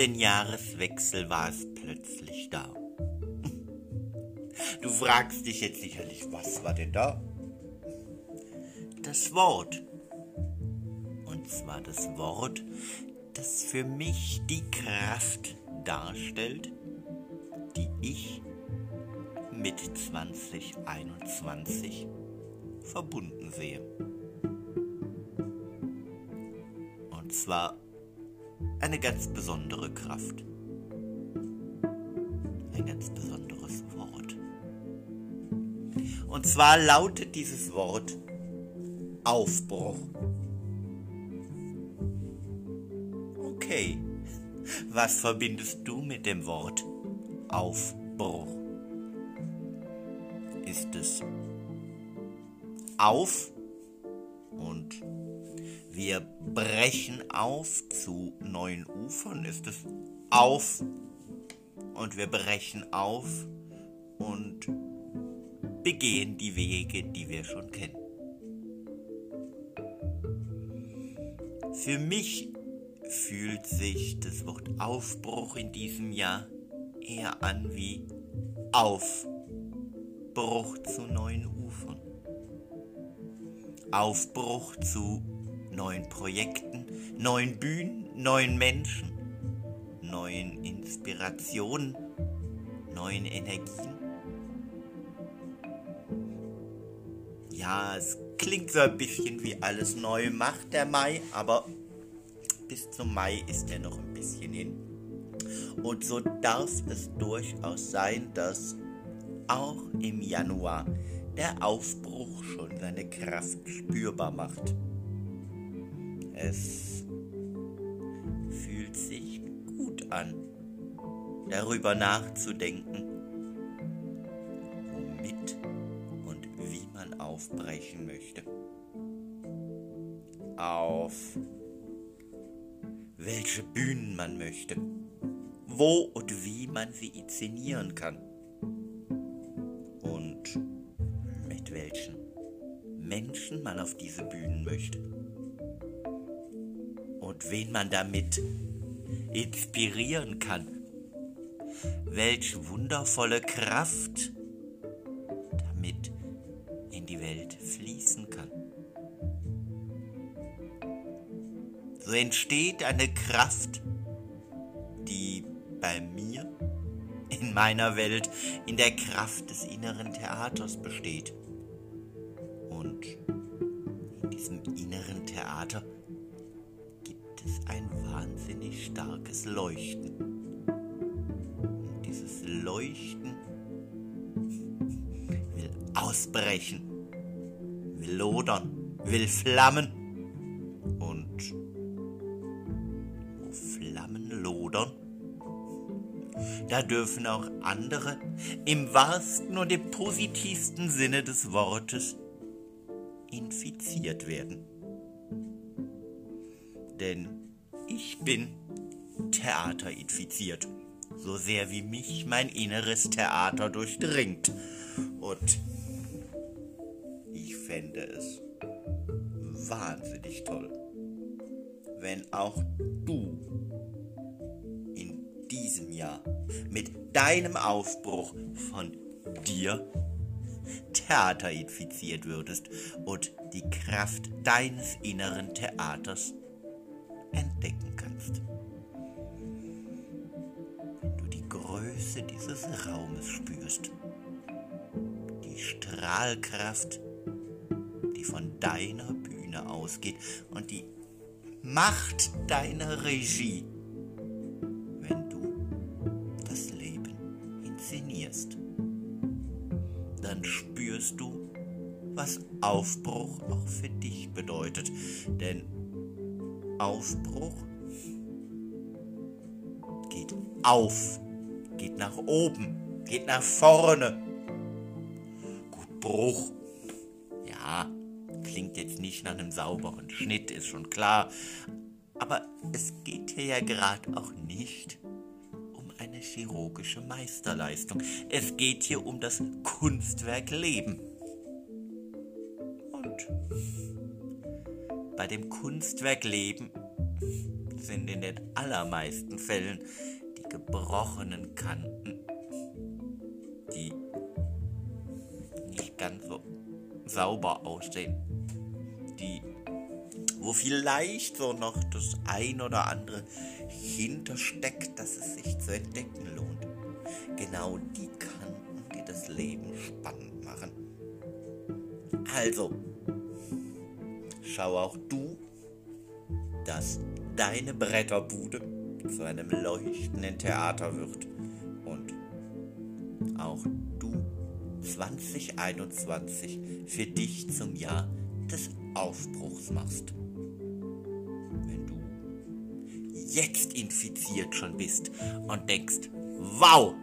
den Jahreswechsel war es plötzlich da. Du fragst dich jetzt sicherlich, was war denn da? Das Wort. Und zwar das Wort, das für mich die Kraft darstellt, die ich mit 2021 verbunden sehe. Und zwar eine ganz besondere Kraft. Ein ganz besonderes Wort. Und zwar lautet dieses Wort Aufbruch. Okay, was verbindest du mit dem Wort Aufbruch? Ist es auf und wir brechen auf zu neuen Ufern. Ist es auf und wir brechen auf und begehen die Wege, die wir schon kennen. Für mich fühlt sich das Wort Aufbruch in diesem Jahr eher an wie Aufbruch zu neuen Ufern. Aufbruch zu neuen Projekten, neuen Bühnen, neuen Menschen, neuen Inspirationen, neuen Energien. Ja, es klingt so ein bisschen wie alles neu macht der Mai, aber bis zum Mai ist er noch ein bisschen hin. Und so darf es durchaus sein, dass auch im Januar der Aufbruch schon seine Kraft spürbar macht. Es fühlt sich gut an, darüber nachzudenken, womit und wie man aufbrechen möchte. Auf welche Bühnen man möchte, wo und wie man sie inszenieren kann und mit welchen Menschen man auf diese Bühnen möchte und wen man damit inspirieren kann. Welch wundervolle Kraft damit in die Welt fließen kann. So entsteht eine Kraft, die bei mir in meiner Welt in der Kraft des inneren Theaters besteht. Und in diesem inneren Theater wahnsinnig starkes Leuchten. Und dieses Leuchten will ausbrechen, will lodern, will flammen. Und wo Flammen lodern, da dürfen auch andere im wahrsten und im positivsten Sinne des Wortes infiziert werden denn ich bin theaterinfiziert, so sehr wie mich mein inneres Theater durchdringt. Und ich fände es wahnsinnig toll, wenn auch du in diesem Jahr mit deinem Aufbruch von dir Theater infiziert würdest und die Kraft deines inneren Theaters entdecken kannst. Wenn du die Größe dieses Raumes spürst, die Strahlkraft, die von deiner Bühne ausgeht und die Macht deiner Regie, wenn du das Leben inszenierst, dann spürst du, was Aufbruch auch für dich bedeutet. Denn Aufbruch geht auf, geht nach oben, geht nach vorne. Gut, Bruch. Ja, klingt jetzt nicht nach einem sauberen Schnitt, ist schon klar. Aber es geht hier ja gerade auch nicht um eine chirurgische Meisterleistung. Es geht hier um das Kunstwerk Leben. Und bei dem Kunstwerk Leben sind in den allermeisten Fällen die gebrochenen Kanten, die nicht ganz so sauber aussehen, die wo vielleicht so noch das ein oder andere hintersteckt, dass es sich zu entdecken lohnt. Genau die Kanten, die das Leben spannend machen. Also, schau auch du, dass deine Bretterbude zu einem leuchtenden Theater wird und auch du 2021 für dich zum Jahr des Aufbruchs machst. Wenn du jetzt infiziert schon bist und denkst, wow,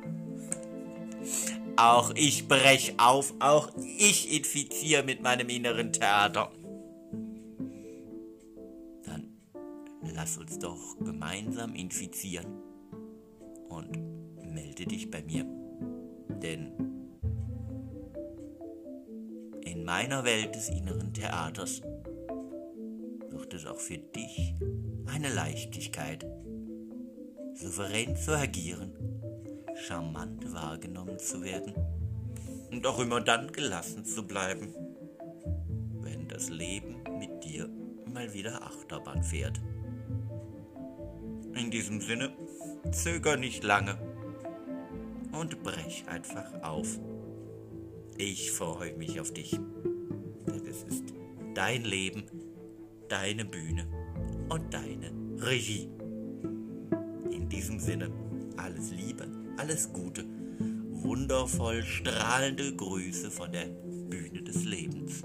auch ich brech auf, auch ich infiziere mit meinem inneren Theater. Lass uns doch gemeinsam infizieren und melde dich bei mir. Denn in meiner Welt des inneren Theaters wird es auch für dich eine Leichtigkeit, souverän zu agieren charmant wahrgenommen zu werden und auch immer dann gelassen zu bleiben, wenn das Leben mit dir mal wieder Achterbahn fährt. In diesem Sinne, zöger nicht lange und brech einfach auf. Ich freue mich auf dich, denn es ist dein Leben, deine Bühne und deine Regie. In diesem Sinne, alles Liebe alles Gute, wundervoll strahlende Grüße von der Bühne des Lebens.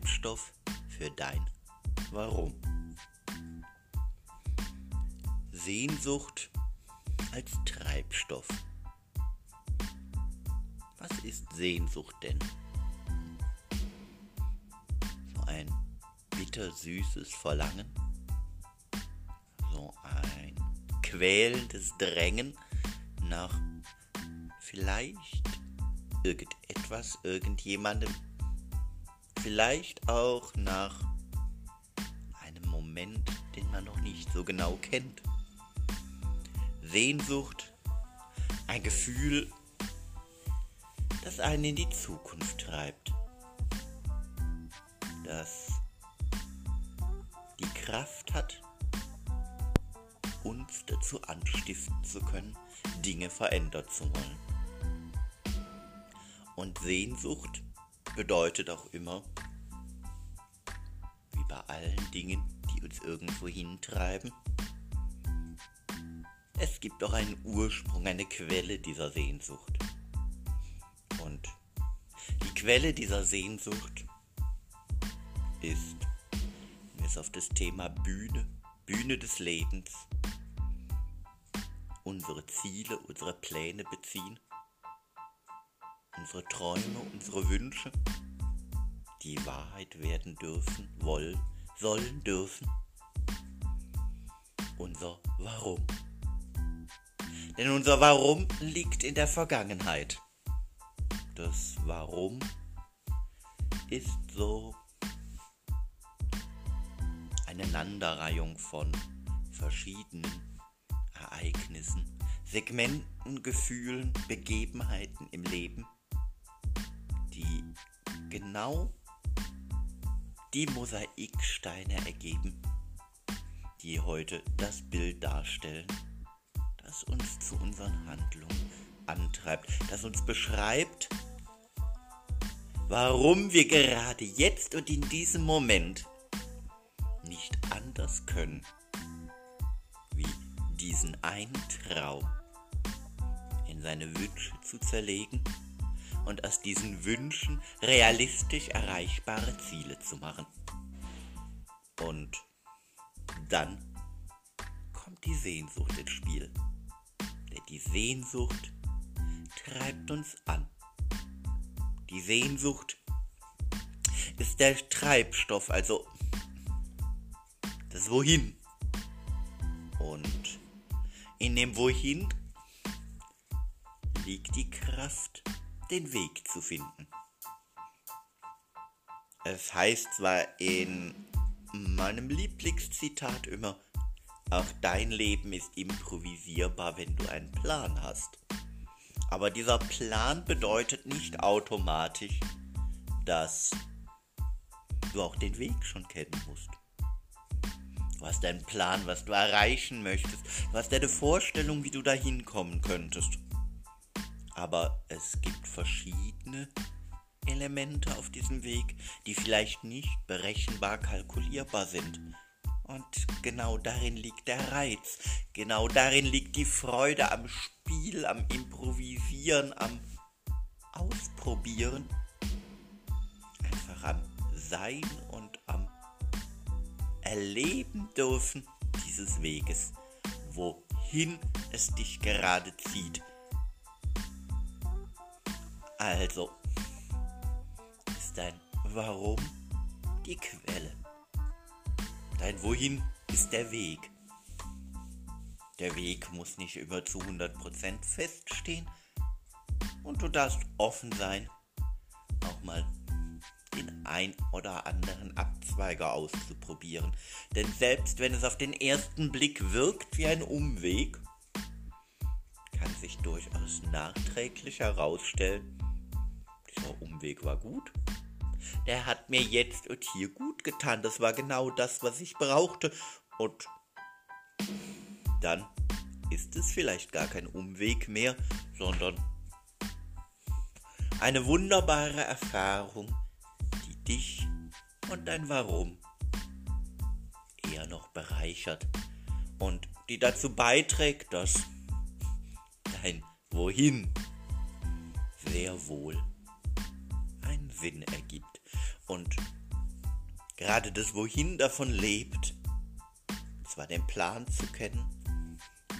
Treibstoff für dein Warum. Sehnsucht als Treibstoff. Was ist Sehnsucht denn? So ein bittersüßes Verlangen? So ein quälendes Drängen nach vielleicht irgendetwas, irgendjemandem, vielleicht auch nach einem Moment, den man noch nicht so genau kennt. Sehnsucht, ein Gefühl, das einen in die Zukunft treibt, das die Kraft hat, uns dazu anstiften zu können, Dinge verändern zu wollen. Und Sehnsucht bedeutet auch immer, wie bei allen Dingen, die uns irgendwo hintreiben, es gibt auch einen Ursprung, eine Quelle dieser Sehnsucht. Und die Quelle dieser Sehnsucht ist, wir es auf das Thema Bühne, Bühne des Lebens, unsere Ziele, unsere Pläne beziehen, unsere Träume, unsere Wünsche, die Wahrheit werden dürfen, wollen, sollen dürfen. Unser Warum. Denn unser Warum liegt in der Vergangenheit. Das Warum ist so eine Aneinanderreihung von verschiedenen Ereignissen, Segmenten, Gefühlen, Begebenheiten im Leben, genau die Mosaiksteine ergeben, die heute das Bild darstellen, das uns zu unseren Handlungen antreibt, das uns beschreibt, warum wir gerade jetzt und in diesem Moment nicht anders können, wie diesen einen Traum in seine Wünsche zu zerlegen und aus diesen Wünschen realistisch erreichbare Ziele zu machen. Und dann kommt die Sehnsucht ins Spiel. Denn die Sehnsucht treibt uns an. Die Sehnsucht ist der Treibstoff, also das Wohin. Und in dem Wohin liegt die Kraft, den Weg zu finden. Es heißt zwar in meinem Lieblingszitat immer, auch dein Leben ist improvisierbar, wenn du einen Plan hast. Aber dieser Plan bedeutet nicht automatisch, dass du auch den Weg schon kennen musst. Du hast einen Plan, was du erreichen möchtest. Du hast eine Vorstellung, wie du da hinkommen könntest. Aber es gibt verschiedene Elemente auf diesem Weg, die vielleicht nicht berechenbar kalkulierbar sind. Und genau darin liegt der Reiz. Genau darin liegt die Freude am Spiel, am Improvisieren, am Ausprobieren. Einfach am Sein und am Erleben dürfen dieses Weges, wohin es dich gerade zieht. Also, ist dein Warum die Quelle. Dein Wohin ist der Weg. Der Weg muss nicht immer zu 100% feststehen und du darfst offen sein, auch mal den ein oder anderen Abzweiger auszuprobieren. Denn selbst wenn es auf den ersten Blick wirkt wie ein Umweg, kann sich durchaus nachträglich herausstellen, dieser Umweg war gut. Der hat mir jetzt und hier gut getan. Das war genau das, was ich brauchte. Und dann ist es vielleicht gar kein Umweg mehr, sondern eine wunderbare Erfahrung, die dich und dein Warum eher noch bereichert und die dazu beiträgt, dass dein Wohin sehr wohl Sinn ergibt. Und gerade das Wohin davon lebt, zwar den Plan zu kennen,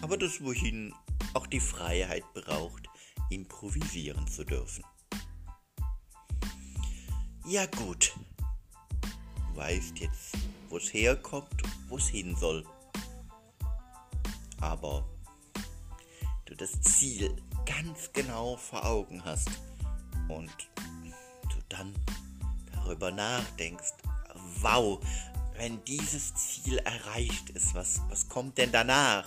aber das Wohin auch die Freiheit braucht, improvisieren zu dürfen. Ja gut, du weißt jetzt, wo es herkommt, wo es hin soll. Aber du das Ziel ganz genau vor Augen hast und dann darüber nachdenkst, wow, wenn dieses Ziel erreicht ist, was, was kommt denn danach?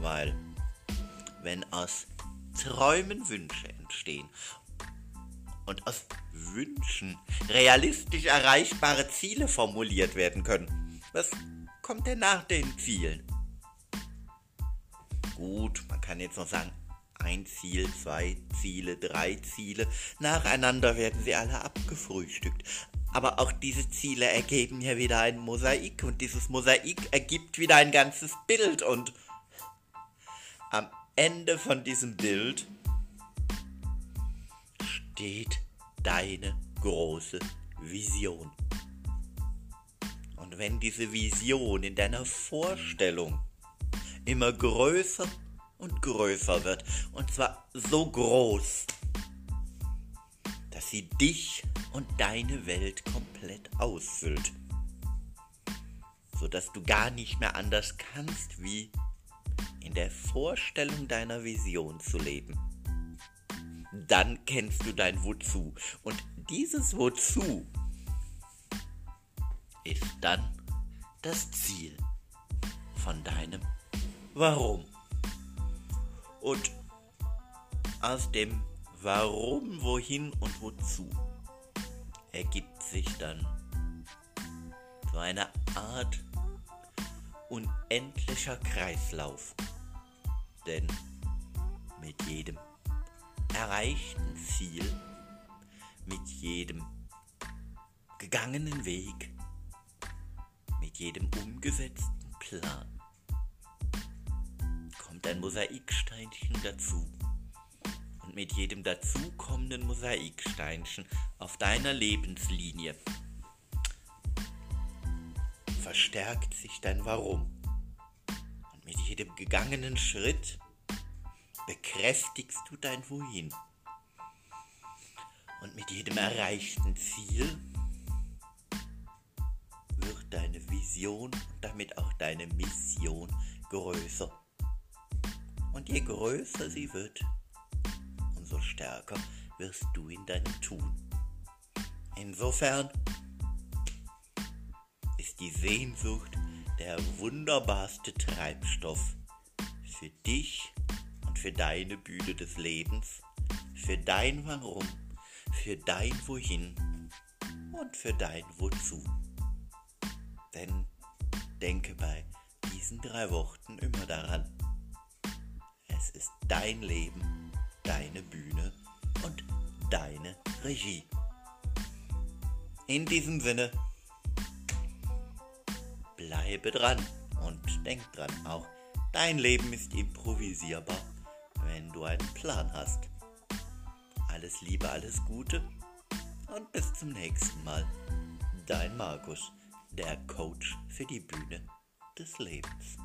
Weil, wenn aus Träumen Wünsche entstehen und aus Wünschen realistisch erreichbare Ziele formuliert werden können, was kommt denn nach den Zielen? Gut, man kann jetzt noch sagen, ein Ziel, zwei Ziele, drei Ziele. Nacheinander werden sie alle abgefrühstückt. Aber auch diese Ziele ergeben ja wieder ein Mosaik und dieses Mosaik ergibt wieder ein ganzes Bild und am Ende von diesem Bild steht deine große Vision. Und wenn diese Vision in deiner Vorstellung immer größer und größer wird. Und zwar so groß, dass sie dich und deine Welt komplett ausfüllt. Sodass du gar nicht mehr anders kannst, wie in der Vorstellung deiner Vision zu leben. Dann kennst du dein Wozu. Und dieses Wozu ist dann das Ziel von deinem Warum. Und aus dem Warum, Wohin und Wozu ergibt sich dann so eine Art unendlicher Kreislauf. Denn mit jedem erreichten Ziel, mit jedem gegangenen Weg, mit jedem umgesetzten Plan ein Mosaiksteinchen dazu. Und mit jedem dazukommenden Mosaiksteinchen auf deiner Lebenslinie verstärkt sich dein Warum. jedem gegangenen Schritt bekräftigst du dein Wohin. Und mit jedem erreichten Ziel wird deine Vision und damit auch deine Mission größer. Und je größer sie wird, umso stärker wirst du in deinem Tun. Insofern ist die Sehnsucht der wunderbarste Treibstoff für dich und für deine Bühne des Lebens, für dein Warum, für dein Wohin und für dein Wozu. Denn denke bei diesen drei Worten immer daran, es ist dein Leben, deine Bühne und deine Regie. In diesem Sinne, bleibe dran und denk dran auch, dein Leben ist improvisierbar, wenn du einen Plan hast. Alles Liebe, alles Gute und bis zum nächsten Mal. Dein Markus, der Coach für die Bühne des Lebens.